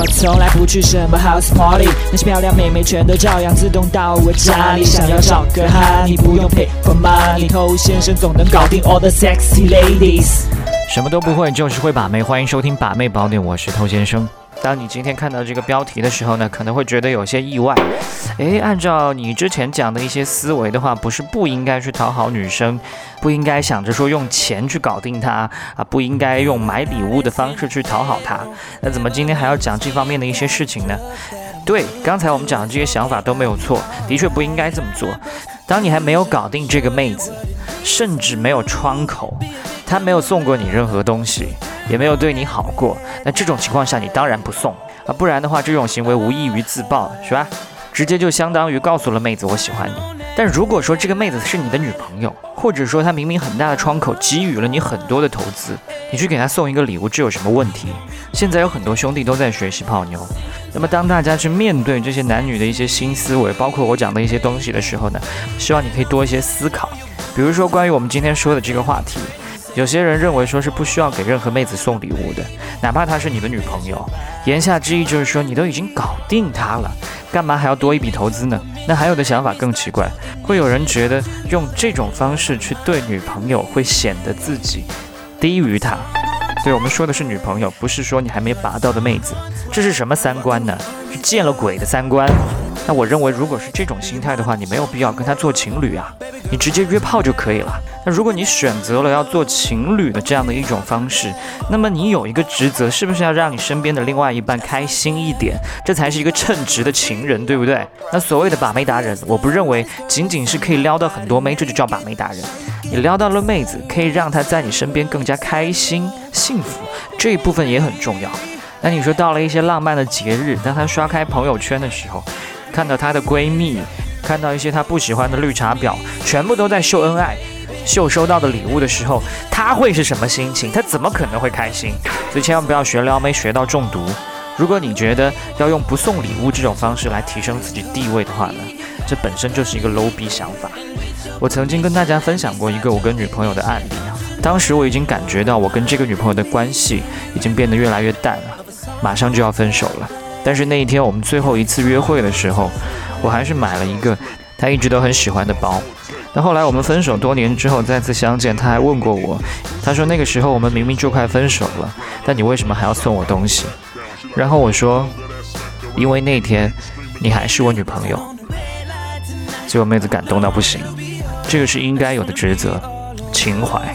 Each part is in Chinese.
我从来不去什么 house party，那些漂亮妹妹全都照样自动到我家里。想要找个哈，你不用 pay for money，偷先生总能搞定 all the sexy ladies。什么都不会，就是会把妹。欢迎收听把妹宝典，我是偷先生。当你今天看到这个标题的时候呢，可能会觉得有些意外。诶，按照你之前讲的一些思维的话，不是不应该去讨好女生，不应该想着说用钱去搞定她啊，不应该用买礼物的方式去讨好她。那怎么今天还要讲这方面的一些事情呢？对，刚才我们讲的这些想法都没有错，的确不应该这么做。当你还没有搞定这个妹子，甚至没有窗口，她没有送过你任何东西。也没有对你好过，那这种情况下你当然不送啊，不然的话这种行为无异于自爆，是吧？直接就相当于告诉了妹子我喜欢你。但如果说这个妹子是你的女朋友，或者说她明明很大的窗口给予了你很多的投资，你去给她送一个礼物，这有什么问题？现在有很多兄弟都在学习泡妞。那么当大家去面对这些男女的一些新思维，包括我讲的一些东西的时候呢，希望你可以多一些思考。比如说关于我们今天说的这个话题。有些人认为说是不需要给任何妹子送礼物的，哪怕她是你的女朋友。言下之意就是说你都已经搞定她了，干嘛还要多一笔投资呢？那还有的想法更奇怪，会有人觉得用这种方式去对女朋友会显得自己低于她。对我们说的是女朋友，不是说你还没拔到的妹子。这是什么三观呢？是见了鬼的三观。那我认为，如果是这种心态的话，你没有必要跟他做情侣啊，你直接约炮就可以了。那如果你选择了要做情侣的这样的一种方式，那么你有一个职责，是不是要让你身边的另外一半开心一点？这才是一个称职的情人，对不对？那所谓的把妹达人，我不认为仅仅是可以撩到很多妹，这就叫把妹达人。你撩到了妹子，可以让她在你身边更加开心、幸福，这一部分也很重要。那你说到了一些浪漫的节日，当她刷开朋友圈的时候，看到她的闺蜜，看到一些她不喜欢的绿茶婊，全部都在秀恩爱，秀收到的礼物的时候，她会是什么心情？她怎么可能会开心？所以千万不要学撩妹学到中毒。如果你觉得要用不送礼物这种方式来提升自己地位的话呢，这本身就是一个 low 逼想法。我曾经跟大家分享过一个我跟女朋友的案例啊，当时我已经感觉到我跟这个女朋友的关系已经变得越来越淡了，马上就要分手了。但是那一天我们最后一次约会的时候，我还是买了一个她一直都很喜欢的包。那后来我们分手多年之后再次相见，她还问过我，她说那个时候我们明明就快分手了，但你为什么还要送我东西？然后我说，因为那天你还是我女朋友。结果妹子感动到不行，这个是应该有的职责，情怀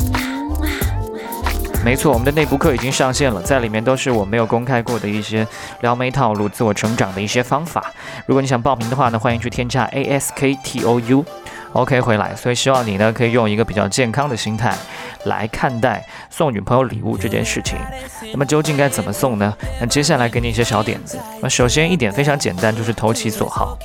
没错，我们的内部课已经上线了，在里面都是我没有公开过的一些撩妹套路、自我成长的一些方法。如果你想报名的话呢，欢迎去添加 A S K T O U。OK，回来，所以希望你呢可以用一个比较健康的心态来看待送女朋友礼物这件事情。那么究竟该怎么送呢？那接下来给你一些小点子。那首先一点非常简单，就是投其所好。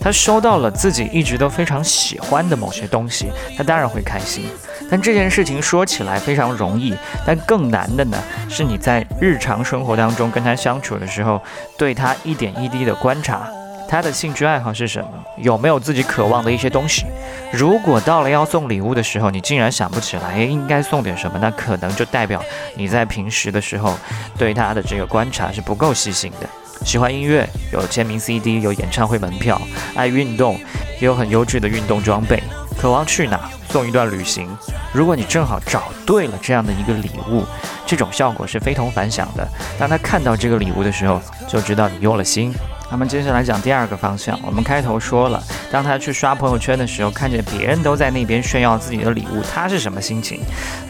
他收到了自己一直都非常喜欢的某些东西，他当然会开心。但这件事情说起来非常容易，但更难的呢，是你在日常生活当中跟他相处的时候，对他一点一滴的观察。他的兴趣爱好是什么？有没有自己渴望的一些东西？如果到了要送礼物的时候，你竟然想不起来应该送点什么，那可能就代表你在平时的时候对他的这个观察是不够细心的。喜欢音乐，有签名 CD，有演唱会门票；爱运动，也有很优质的运动装备。渴望去哪？送一段旅行。如果你正好找对了这样的一个礼物，这种效果是非同凡响的。当他看到这个礼物的时候，就知道你用了心。那么接下来讲第二个方向，我们开头说了，当他去刷朋友圈的时候，看见别人都在那边炫耀自己的礼物，他是什么心情？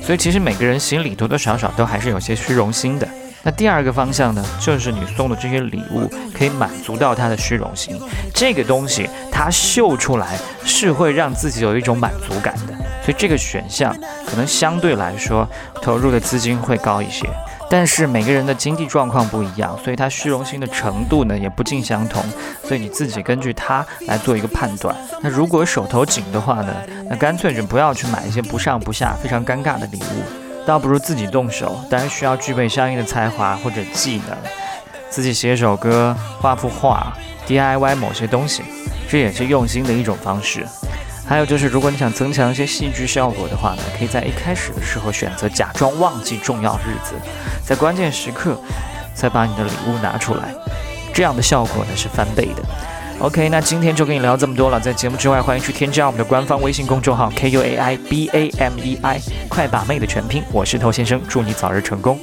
所以其实每个人心里多多少少都还是有些虚荣心的。那第二个方向呢，就是你送的这些礼物可以满足到他的虚荣心，这个东西他秀出来是会让自己有一种满足感的。所以这个选项可能相对来说投入的资金会高一些。但是每个人的经济状况不一样，所以他虚荣心的程度呢也不尽相同，所以你自己根据他来做一个判断。那如果手头紧的话呢，那干脆就不要去买一些不上不下、非常尴尬的礼物，倒不如自己动手。当然需要具备相应的才华或者技能，自己写首歌、画幅画、DIY 某些东西，这也是用心的一种方式。还有就是，如果你想增强一些戏剧效果的话呢，可以在一开始的时候选择假装忘记重要日子，在关键时刻才把你的礼物拿出来，这样的效果呢是翻倍的。OK，那今天就跟你聊这么多了。在节目之外，欢迎去添加我们的官方微信公众号 K U A I B A M E I，快把妹的全拼，我是头先生，祝你早日成功。